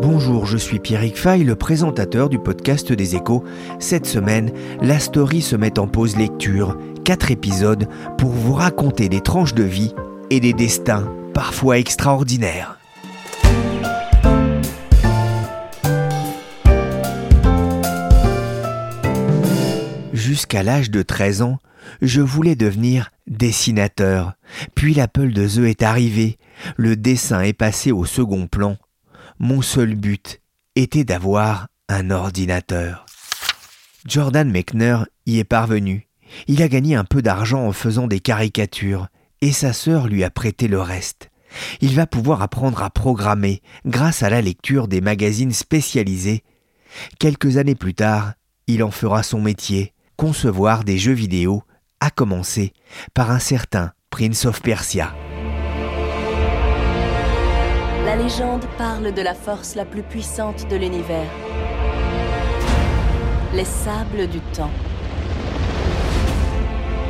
Bonjour, je suis Pierrick Fay, le présentateur du podcast des échos. Cette semaine, la story se met en pause lecture, quatre épisodes pour vous raconter des tranches de vie et des destins parfois extraordinaires. Jusqu'à l'âge de 13 ans, je voulais devenir dessinateur. Puis l'Apple de The est arrivé. Le dessin est passé au second plan mon seul but était d'avoir un ordinateur. Jordan Mechner y est parvenu. Il a gagné un peu d'argent en faisant des caricatures, et sa sœur lui a prêté le reste. Il va pouvoir apprendre à programmer grâce à la lecture des magazines spécialisés. Quelques années plus tard, il en fera son métier, concevoir des jeux vidéo, à commencer par un certain Prince of Persia. Légende parle de la force la plus puissante de l'univers. Les sables du temps.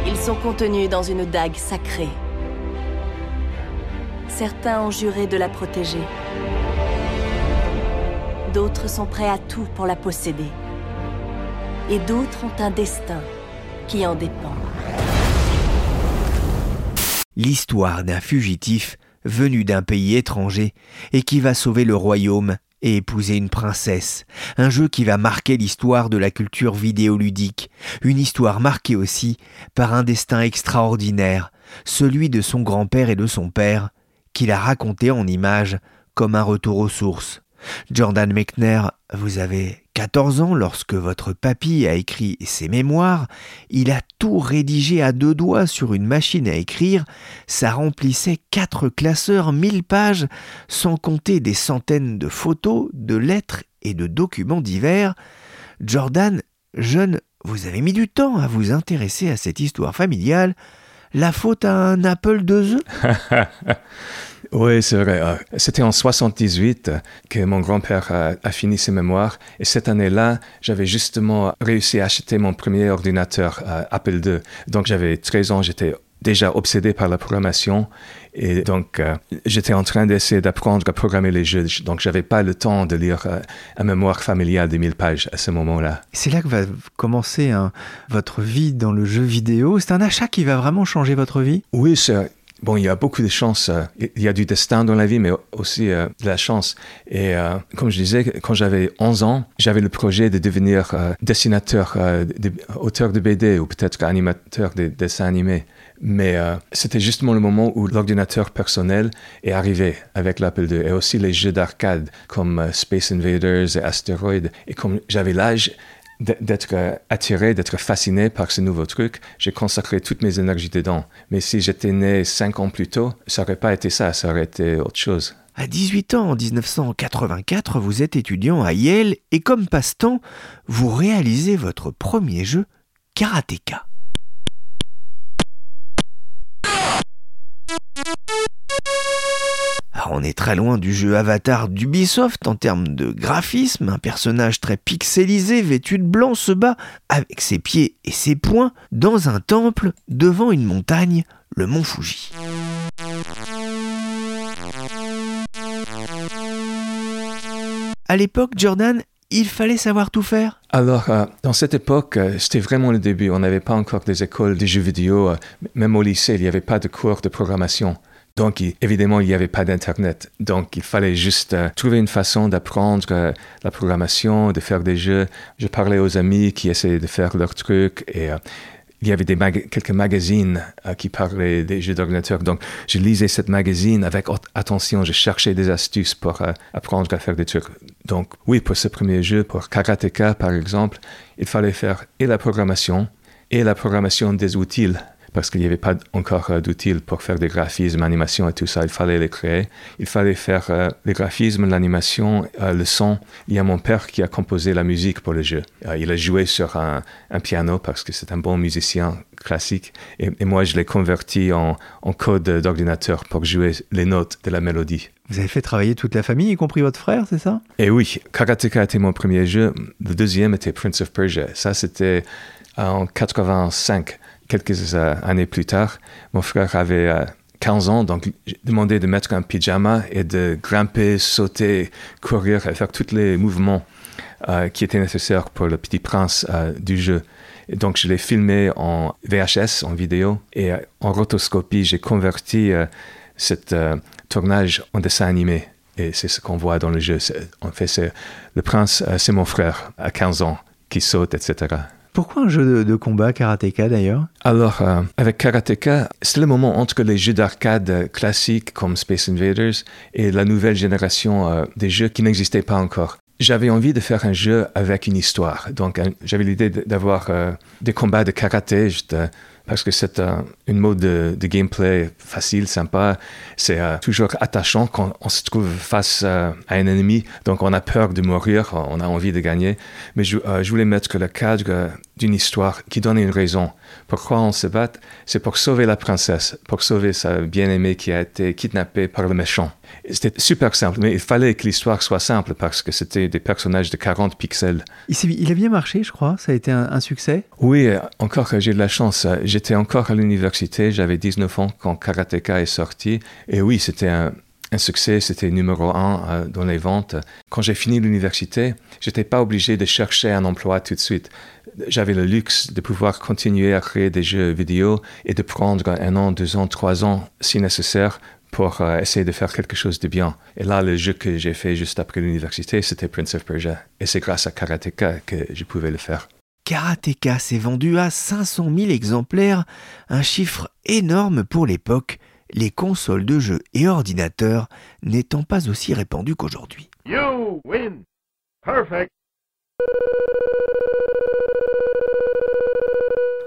Ils sont contenus dans une dague sacrée. Certains ont juré de la protéger. D'autres sont prêts à tout pour la posséder. Et d'autres ont un destin qui en dépend. L'histoire d'un fugitif venu d'un pays étranger et qui va sauver le royaume et épouser une princesse, un jeu qui va marquer l'histoire de la culture vidéoludique, une histoire marquée aussi par un destin extraordinaire, celui de son grand-père et de son père, qu'il a raconté en images comme un retour aux sources. Jordan Mechner, vous avez 14 ans lorsque votre papy a écrit ses mémoires, il a tout rédigé à deux doigts sur une machine à écrire, ça remplissait quatre classeurs, mille pages, sans compter des centaines de photos, de lettres et de documents divers. Jordan, jeune, vous avez mis du temps à vous intéresser à cette histoire familiale. La faute à un Apple II Oui, c'est vrai. Euh, c'était en 78 que mon grand-père a, fini ses mémoires. Et cette année-là, j'avais justement réussi à acheter mon premier ordinateur euh, Apple II. Donc j'avais 13 ans, j'étais déjà obsédé par la programmation. Et donc, euh, j'étais en train d'essayer d'apprendre à programmer les jeux. Donc, j'avais pas le temps de lire un mémoire familial de 1000 pages à ce moment-là. C'est là que va commencer hein, votre vie dans le jeu vidéo. C'est un achat qui va vraiment changer votre vie? Oui, c'est Bon, il y a beaucoup de chance. Euh, il y a du destin dans la vie, mais aussi euh, de la chance. Et euh, comme je disais, quand j'avais 11 ans, j'avais le projet de devenir dessinateur, auteur de BD ou peut-être animateur de dessins animés. Mais c'était justement le moment où l'ordinateur personnel est arrivé avec l'Apple II et aussi les jeux d'arcade comme Space Invaders et Asteroid. Et comme j'avais l'âge, d'être euh, attiré, d'être fasciné par ce nouveau truc, j'ai consacré toutes mes énergies dedans. Mais si j'étais né cinq ans plus tôt, ça n'aurait pas été ça, ça aurait été autre chose. À 18 ans, en 1984, vous êtes étudiant à Yale et comme passe-temps, vous réalisez votre premier jeu, Karateka. On est très loin du jeu Avatar d'Ubisoft en termes de graphisme. Un personnage très pixelisé, vêtu de blanc, se bat avec ses pieds et ses poings dans un temple devant une montagne, le mont Fuji. À l'époque, Jordan, il fallait savoir tout faire Alors, euh, dans cette époque, euh, c'était vraiment le début. On n'avait pas encore des écoles de jeux vidéo. Euh, même au lycée, il n'y avait pas de cours de programmation. Donc, évidemment, il n'y avait pas d'Internet. Donc, il fallait juste euh, trouver une façon d'apprendre euh, la programmation, de faire des jeux. Je parlais aux amis qui essayaient de faire leurs trucs et euh, il y avait quelques magazines qui parlaient des jeux d'ordinateur. Donc, je lisais cette magazine avec attention. Je cherchais des astuces pour apprendre à faire des trucs. Donc, oui, pour ce premier jeu, pour Karateka, par exemple, il fallait faire et la programmation et la programmation des outils parce qu'il n'y avait pas encore euh, d'outils pour faire des graphismes, animation et tout ça. Il fallait les créer. Il fallait faire euh, les graphismes, l'animation, euh, le son. Il y a mon père qui a composé la musique pour le jeu. il a joué sur un, piano parce que c'est un bon musicien classique. Et, moi, je l'ai converti en, en code d'ordinateur pour jouer les notes de la mélodie. Vous avez fait travailler toute la famille, y compris votre frère, c'est ça? Et oui, Karateka était mon premier jeu. Le deuxième était Prince of Persia. Ça, c'était en 85 quelques euh, années plus tard, mon frère avait 15 euh, ans, donc j'ai demandé de mettre un pyjama et de grimper, sauter, courir et faire tous les mouvements euh, qui étaient nécessaires pour le petit prince du jeu. Donc je l'ai filmé en VHS, en vidéo, et en rotoscopie, j'ai converti cet tournage en dessin animé. Et c'est ce qu'on voit dans le jeu. En fait, c'est le prince, c'est mon frère à 15 ans qui saute, etc. Pourquoi un jeu de, combat karatéka d'ailleurs? Alors, euh, avec karatéka, c'est le moment entre les jeux d'arcade classiques comme Space Invaders et la nouvelle génération euh, des jeux qui n'existaient pas encore. J'avais envie de faire un jeu avec une histoire. Donc, j'avais l'idée d'avoir euh, des combats de karaté, parce que c'est une mode de, gameplay facile, sympa. C'est euh, toujours attachant quand on se trouve face euh, à un ennemi, donc on a peur de mourir, on a envie de gagner. Mais je, euh, je voulais mettre le cadre d'une histoire qui donne une raison. Pourquoi on se bat? C'est pour sauver la princesse, pour sauver sa bien-aimée qui a été kidnappée par le méchant. C'était super simple, mais il fallait que l'histoire soit simple parce que c'était des personnages de 40 pixels. Il, a bien marché, je crois. Ça a été un, succès Oui, encore j'ai de la chance. J'étais encore à l'université, j'avais 19 ans quand Karateka est sorti. Et oui, c'était un, un succès, c'était numéro un euh, dans les ventes. Quand j'ai fini l'université, j'étais pas obligé de chercher un emploi tout de suite. J'avais le luxe de pouvoir continuer à créer des jeux vidéo et de prendre un an, deux ans, trois ans si nécessaire pour euh, essayer de faire quelque chose de bien. Et là, le jeu que j'ai fait juste après l'université, c'était Prince of Persia. Et c'est grâce à Karateka que je pouvais le faire. Karateka s'est vendu à 500 000 exemplaires, un chiffre énorme pour l'époque les consoles de jeux et ordinateurs n'étant pas aussi répandues qu'aujourd'hui.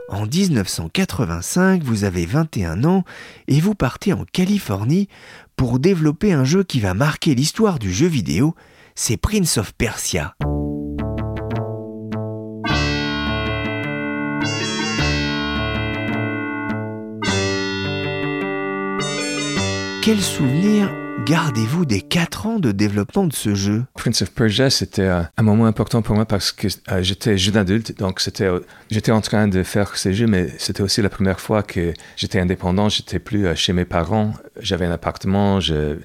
En 1985, vous avez 21 ans et vous partez en Californie pour développer un jeu qui va marquer l'histoire du jeu vidéo, c'est Prince of Persia. Quel souvenir gardez-vous des 4 ans de développement de ce jeu? Prince of Persia, c'était euh, un moment important pour moi parce que euh, j'étais jeune adulte, donc euh, j'étais en train de faire ces jeux, mais c'était aussi la première fois que j'étais indépendant, j'étais plus chez mes parents, j'avais un appartement, je,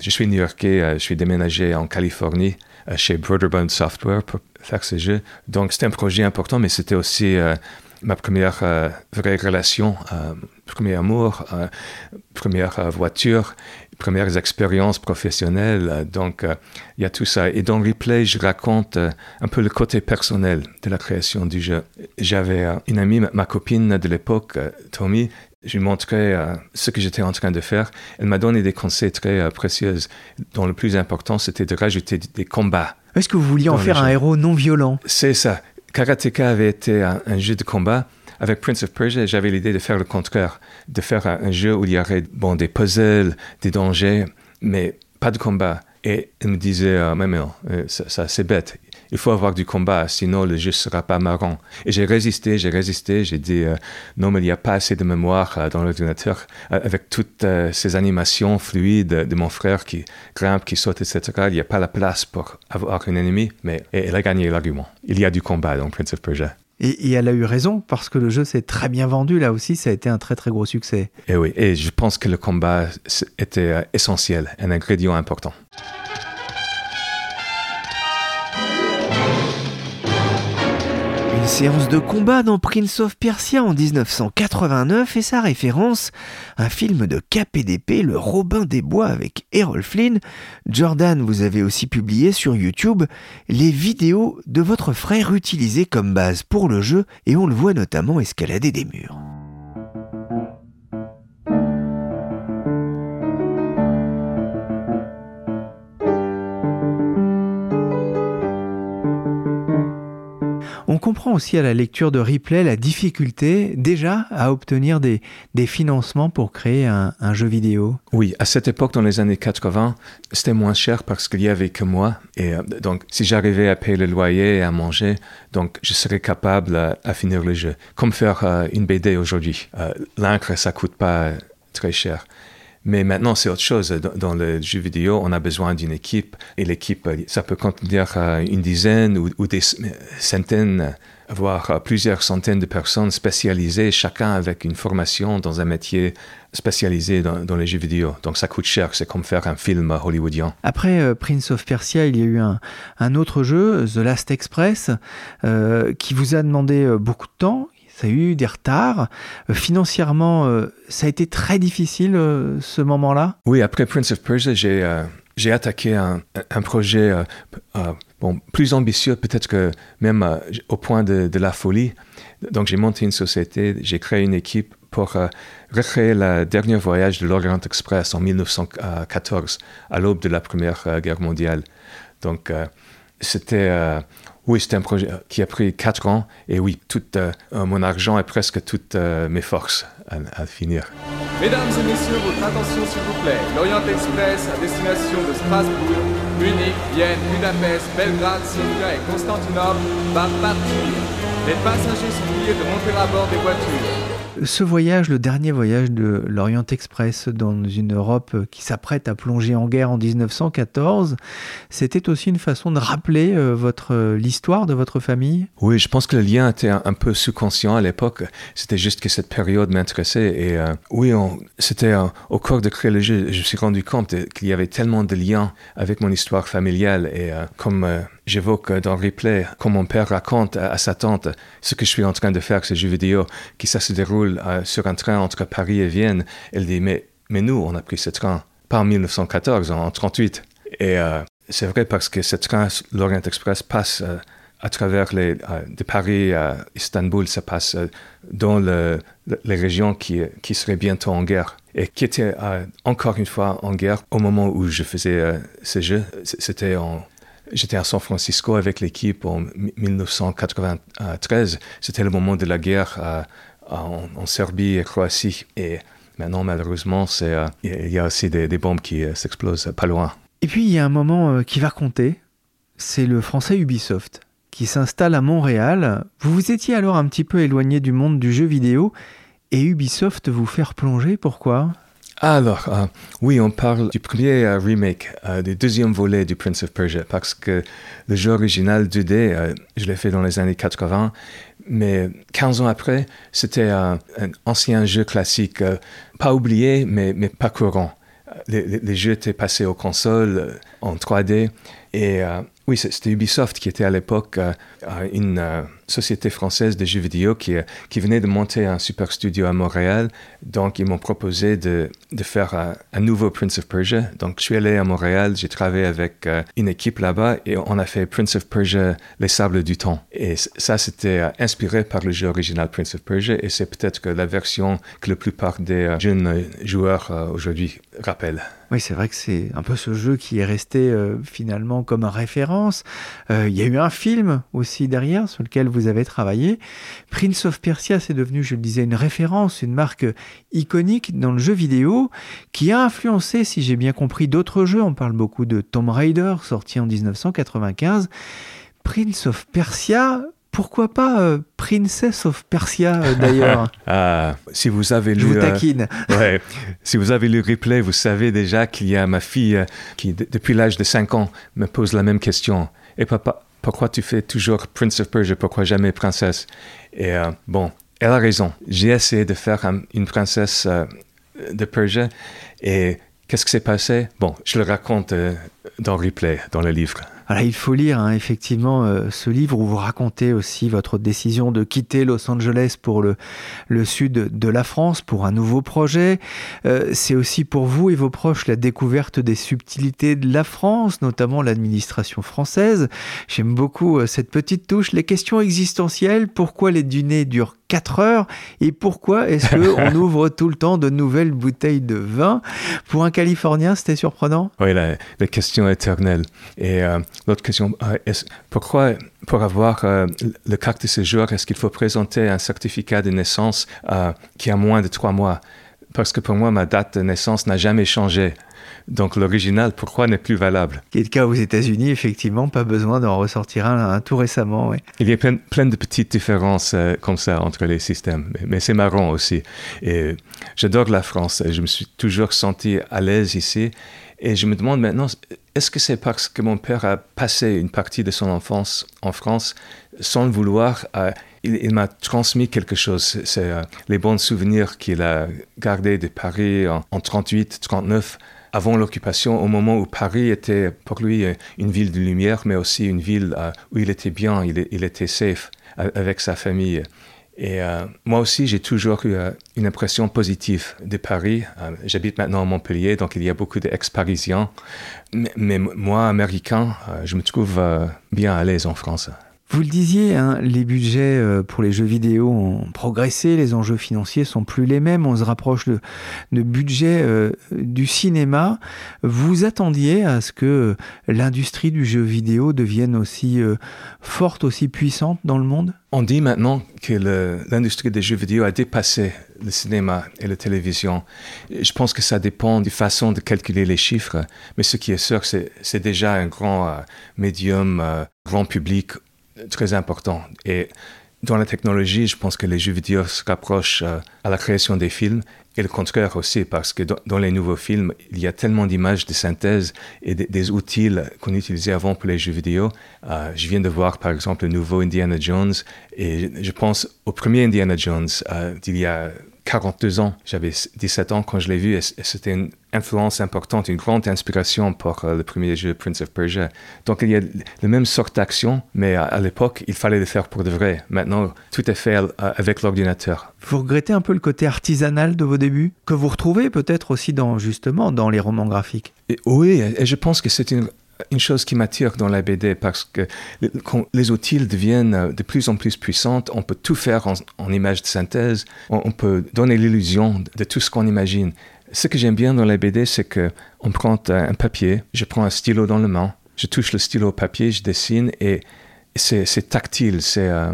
je suis new-yorkais, je suis déménagé en Californie chez Broderbund Software pour faire ces jeux. Donc c'était un projet important, mais c'était aussi ma première vraie relation premier amour, euh, première euh, voiture, premières expériences professionnelles. Donc, euh, il y a tout ça. Et dans Replay, je raconte un peu le côté personnel de la création du jeu. J'avais une amie, ma copine de l'époque, Tommy, je lui montrais ce que j'étais en train de faire. Elle m'a donné des conseils très précieux, dont le plus important, c'était de rajouter des combats. Est-ce que vous vouliez en faire un héros non violent? C'est ça. Karateka avait été un jeu de combat avec Prince of Persia, j'avais l'idée de faire le contraire, de faire un, jeu où il y aurait bon, des puzzles, des dangers, mais pas de combat. Et il me disait, ah, mais non, euh, ça, c'est bête. Il faut avoir du combat, sinon le jeu ne sera pas marrant. Et j'ai résisté, j'ai résisté, j'ai dit, euh, non, mais il n'y a pas assez de mémoire euh, dans l'ordinateur. avec toutes ces animations fluides de mon frère qui grimpe, qui saute, etc., il n'y a pas la place pour avoir un ennemi. Mais elle a gagné l'argument. Il y a du combat dans Prince of Persia. Et, elle a eu raison parce que le jeu s'est très bien vendu. Là aussi, ça a été un très très gros succès. Et oui, et je pense que le combat était euh, essentiel, un ingrédient important. Séance de combat dans Prince of Persia en 1989 et sa référence, un film de KPDP, Le Robin des Bois avec Errol Flynn. Jordan, vous avez aussi publié sur YouTube les vidéos de votre frère utilisées comme base pour le jeu et on le voit notamment escalader des murs. Comprend aussi à la lecture de replay la difficulté déjà à obtenir des, des financements pour créer un, jeu vidéo. Oui, à cette époque, dans les années 80, c'était moins cher parce qu'il y avait que moi. Et euh, donc, si j'arrivais à payer le loyer et à manger, donc je serais capable à, finir le jeu. Comme faire euh, une BD aujourd'hui. Euh, L'encre, ça coûte pas très cher. Mais maintenant, c'est autre chose. Dans, le jeu vidéo, on a besoin d'une équipe. Et l'équipe, ça peut contenir euh, une dizaine ou, des centaines, voire euh, plusieurs centaines de personnes spécialisées, chacun avec une formation dans un métier spécialisé dans, les jeux vidéo. Donc ça coûte cher. C'est comme faire un film hollywoodien. Après euh, Prince of Persia, il y a eu un, autre jeu, The Last Express, qui vous a demandé beaucoup de temps ça a eu des retards. Euh, financièrement, euh, ça a été très difficile euh, ce moment-là Oui, après Prince of Persia, j'ai j'ai attaqué un, un projet bon, plus ambitieux, peut-être que même au point de, de, la folie. Donc j'ai monté une société, j'ai créé une équipe pour recréer le dernier voyage de l'Orient Express en 1914, à l'aube de la Première Guerre mondiale. Donc c'était oui, c'était un projet qui a pris quatre ans et oui, tout euh, mon argent et presque toutes euh, mes forces à, finir. Mesdames et messieurs, votre attention s'il vous plaît. L'Orient Express à destination de Strasbourg, Munich, Vienne, Budapest, Belgrade, Sofia et Constantinople va partir. Les passagers sont priés de monter à bord des voitures. Ce voyage, le dernier voyage de l'Orient Express dans une Europe qui s'apprête à plonger en guerre en 1914, c'était aussi une façon de rappeler euh, votre l'histoire de votre famille? Oui, je pense que le lien était un, peu sous-conscient à l'époque. C'était juste que cette période m'intéressait. Et euh, oui, c'était euh, au cours de créer le jeu, je me suis rendu compte qu'il y avait tellement de liens avec mon histoire familiale. Et comme J'évoque dans le replay quand mon père raconte à, sa tante ce que je suis en train de faire, ce jeu vidéo, qui ça se déroule euh, sur un train entre Paris et Vienne. Elle dit Mais, mais nous, on a pris ce train pas en 1914, en 1938. Et euh, c'est vrai parce que ce train, l'Orient Express, passe euh, à travers les, de Paris à Istanbul, ça passe dans le, les régions qui, qui seraient bientôt en guerre et qui étaient encore une fois en guerre au moment où je faisais ce jeu. C'était en J'étais à San Francisco avec l'équipe en 1993. C'était le moment de la guerre euh, en, Serbie et Croatie. Et maintenant, malheureusement, euh, il y a aussi des, bombes qui euh, s'explosent pas loin. Et puis, il y a un moment qui va compter. C'est le français Ubisoft qui s'installe à Montréal. Vous vous étiez alors un petit peu éloigné du monde du jeu vidéo et Ubisoft vous fait plonger. Pourquoi? Alors, euh, oui, on parle du premier euh, remake, euh, du deuxième volet du Prince of Persia, parce que le jeu original 2D, je l'ai fait dans les années 80, mais 15 ans après, c'était un ancien jeu classique, pas oublié, mais, mais pas courant. Les, les, jeux étaient passés aux consoles en 3D, et oui, c'était Ubisoft qui était à l'époque une société française de jeux vidéo qui, qui venait de monter un super studio à Montréal. Donc, ils m'ont proposé de, faire un, nouveau Prince of Persia. Donc, je suis allé à Montréal, j'ai travaillé avec euh, une équipe là-bas et on a fait Prince of Persia, Les Sables du Temps. Et ça, c'était euh, inspiré par le jeu original Prince of Persia et c'est peut-être que la version que la plupart des euh, jeunes joueurs aujourd'hui rappellent. Oui, c'est vrai que c'est un peu ce jeu qui est resté finalement comme référence. Il y a eu un film aussi derrière sur lequel vous avez travaillé. Prince of Persia, c'est devenu, je le disais, une référence, une marque iconique dans le jeu vidéo qui a influencé, si j'ai bien compris, d'autres jeux. On parle beaucoup de Tomb Raider, sorti en 1995. Prince of Persia, pourquoi pas euh, Princess of Persia euh, d'ailleurs ah, Si vous avez lu, Je vous euh, taquine. ouais, si vous avez lu Replay, vous savez déjà qu'il y a ma fille qui, depuis l'âge de 5 ans, me pose la même question. Et papa, pourquoi tu fais toujours Prince of Persia, pourquoi jamais princesse? Et euh, bon, elle a raison. J'ai essayé de faire une princesse euh, de Persia. Et qu'est-ce qui s'est passé? Bon, je le raconte euh, dans replay, dans le livre il faut lire hein, effectivement euh, ce livre où vous racontez aussi votre décision de quitter Los Angeles pour le, sud de la France pour un nouveau projet. Euh, c'est aussi pour vous et vos proches la découverte des subtilités de la France, notamment l'administration française. J'aime beaucoup euh, cette petite touche. Les questions existentielles, pourquoi les dîners durent 4 heures Et pourquoi est-ce qu'on ouvre tout le temps de nouvelles bouteilles de vin? Pour un Californien, c'était surprenant Oui, la, question éternelle. Et euh, l'autre question, euh, pourquoi pour avoir euh, le carte de séjour, est-ce qu'il faut présenter un certificat de naissance qui a moins de trois mois? Parce que pour moi, ma date de naissance n'a jamais changé. Donc l'original, pourquoi n'est plus valable? Qui est le cas aux États-Unis, effectivement, pas besoin d'en ressortir un, tout récemment. Il y a plein, de petites différences euh, comme ça entre les systèmes, mais, c'est marrant aussi. Et j'adore la France, je me suis toujours senti à l'aise ici. Et je me demande maintenant, est-ce que c'est parce que mon père a passé une partie de son enfance en France sans le vouloir euh, il, m'a transmis quelque chose? C'est euh, les bons souvenirs qu'il a gardés de Paris en, en 38, 39 avant l'occupation, au moment où Paris était pour lui une ville de lumière, mais aussi une ville euh, où il était bien, il, était safe avec sa famille. Et euh, moi aussi, j'ai toujours eu euh, une impression positive de Paris. J'habite maintenant à Montpellier, donc il y a beaucoup d'ex-parisiens. mais, moi, américain, je me trouve bien à l'aise en France. Vous le disiez, hein, les budgets euh, pour les jeux vidéo ont progressé, les enjeux financiers sont plus les mêmes, on se rapproche de, de budget euh, du cinéma. Vous attendiez à ce que l'industrie du jeu vidéo devienne aussi euh, forte, aussi puissante dans le monde? On dit maintenant que l'industrie des jeux vidéo a dépassé le cinéma et la télévision. Je pense que ça dépend du façon de calculer les chiffres, mais ce qui est sûr, c'est déjà un grand médium, grand public très important. Et dans la technologie, je pense que les jeux vidéo se rapprochent euh, à la création des films et le contraire aussi, parce que dans, les nouveaux films, il y a tellement d'images de synthèse et des outils qu'on utilisait avant pour les jeux vidéo. Euh, je viens de voir par exemple le nouveau Indiana Jones et je pense au premier Indiana Jones euh, d'il y a 42 ans. J'avais 17 ans quand je l'ai vu et c'était une influence importante, une grande inspiration pour euh, le premier jeu Prince of Persia. Donc il y a la même sorte d'action, mais à, l'époque, il fallait le faire pour de vrai. Maintenant, tout est fait euh, avec l'ordinateur. Vous regrettez un peu le côté artisanal de vos débuts, que vous retrouvez peut-être aussi dans, justement dans les romans graphiques? Oui, et je pense que c'est une une chose qui m'attire dans la BD parce que quand les outils deviennent de plus en plus puissants, on peut tout faire en, en images de synthèse, on, peut donner l'illusion de tout ce qu'on imagine. Ce que j'aime bien dans la BD, c'est que on prend un papier, je prends un stylo dans la main, je touche le stylo au papier, je dessine et c'est tactile, c'est euh,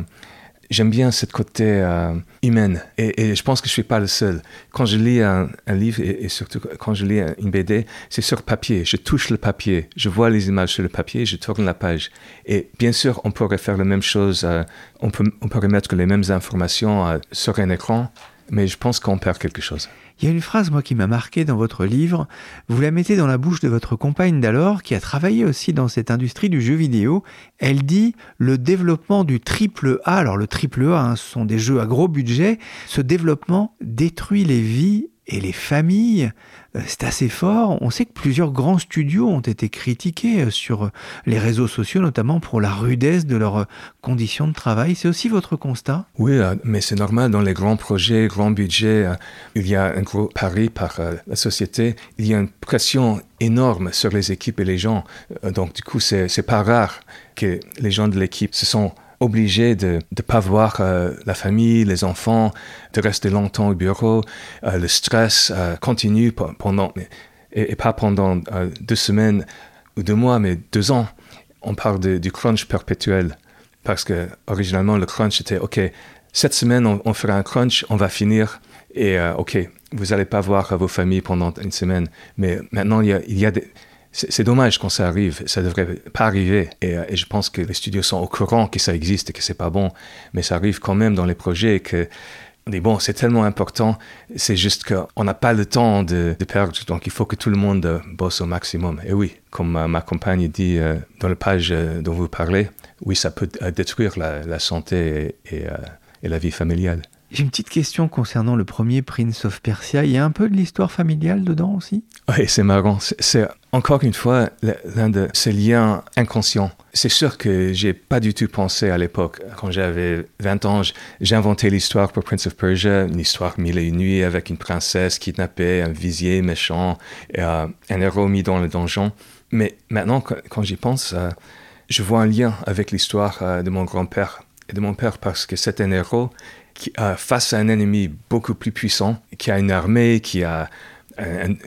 j'aime bien ce côté euh, humain et, je pense que je suis pas le seul. Quand je lis un, livre et, surtout quand je lis une BD, c'est sur papier. Je touche le papier, je vois les images sur le papier, je tourne la page. Et bien sûr, on pourrait faire la même chose. Euh, on peut on pourrait mettre les mêmes informations euh, sur un écran, mais je pense qu'on perd quelque chose. Il y a une phrase, moi, qui m'a marqué dans votre livre. Vous la mettez dans la bouche de votre compagne d'alors, qui a travaillé aussi dans cette industrie du jeu vidéo. Elle dit le développement du triple A, alors le triple A, hein, sont des jeux à gros budget, ce développement détruit les vies et les familles, euh, c'est assez fort. On sait que plusieurs grands studios ont été critiqués euh, sur les réseaux sociaux, notamment pour la rudesse de leurs euh, conditions de travail. C'est aussi votre constat? Oui, mais c'est normal. Dans les grands projets, grands budgets, il y a un gros pari par la société. Il y a une pression énorme sur les équipes et les gens. Donc, du coup, c'est pas rare que les gens de l'équipe se sont obligé de ne pas voir euh, la famille, les enfants, de rester longtemps au bureau. Euh, le stress euh, continue pendant, et, pas pendant deux semaines ou deux mois, mais deux ans. On parle du crunch perpétuel. Parce que originalement, le crunch était OK, cette semaine, on, fera un crunch, on va finir. Et OK, vous n'allez pas voir vos familles pendant une semaine. Mais maintenant, il y a, il y a des c'est dommage quand ça arrive, ça devrait pas arriver. Euh, et, je pense que les studios sont au courant que ça existe et que c'est pas bon, mais ça arrive quand même dans les projets et que on dit bon, c'est tellement important, c'est juste qu'on n'a pas le temps de, perdre, donc il faut que tout le monde euh, bosse au maximum. Et oui, comme ma compagne dit euh, dans la page dont vous parlez, oui, ça peut détruire la, santé et la vie familiale. J'ai une petite question concernant le premier Prince of Persia. Il y a un peu de l'histoire familiale dedans aussi? Oui, c'est marrant. C'est encore une fois l'un de ces liens inconscients. C'est sûr que j'ai pas du tout pensé à l'époque. Quand j'avais 20 ans, j'ai inventé l'histoire pour Prince of Persia, une histoire mille et une nuits avec une princesse kidnappée, un visier méchant, et, euh, un héros mis dans le donjon. Mais maintenant, quand, j'y pense, euh, je vois un lien avec l'histoire euh, de mon grand-père et de mon père parce que c'est un héros face à un ennemi beaucoup plus puissant, qui a une armée, qui a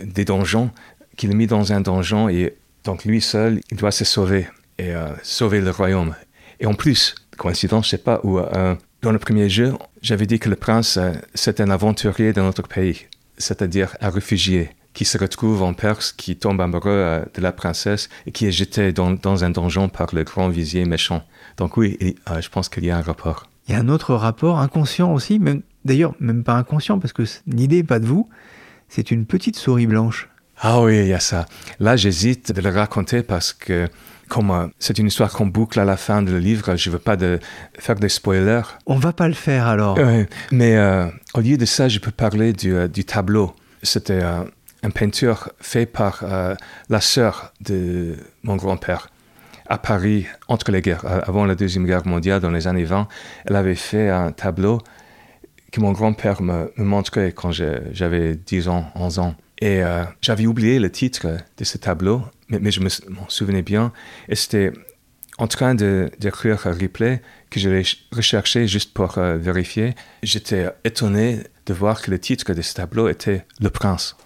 des donjons, qu'il est mis dans un donjon et donc lui seul, il doit se sauver et euh, sauver le royaume. Et en plus, coïncidence, je sais pas, où euh, dans le premier jeu, j'avais dit que le prince, euh, c'est un aventurier de notre pays, c'est-à-dire un réfugié qui se retrouve en Perse, qui tombe amoureux de la princesse et qui est jeté dans, un donjon par le grand vizier méchant. Donc oui, je pense qu'il y a un rapport. Il y a un autre rapport inconscient aussi, même d'ailleurs même pas inconscient parce que l'idée n'est pas de vous, c'est une petite souris blanche. Ah oui, il y a ça. Là, j'hésite de le raconter parce que comme euh, c'est une histoire qu'on boucle à la fin du livre, je ne veux pas de faire des spoilers. On va pas le faire alors. mais euh, au lieu de ça, je peux parler du, euh, tableau. C'était une peinture faite par la sœur de mon grand-père à Paris entre les guerres, avant la Deuxième Guerre mondiale, dans les années 20. Elle avait fait un tableau que mon grand-père me, montrait quand j'avais 10 ans, 11 ans. Et euh, j'avais oublié le titre de ce tableau, mais, je m'en souvenais bien. Et c'était en train d'écrire un replay que je recherché juste pour euh, vérifier. J'étais étonné de voir que le titre de ce tableau était Le Prince.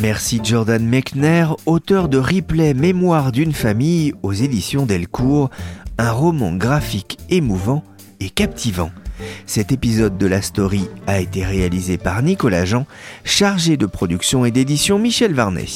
Merci Jordan Mechner, auteur de Replay Mémoire d'une famille aux éditions Delcourt, un roman graphique émouvant et captivant. Cet épisode de la story a été réalisé par Nicolas Jean, chargé de production et d'édition Michel Varnet.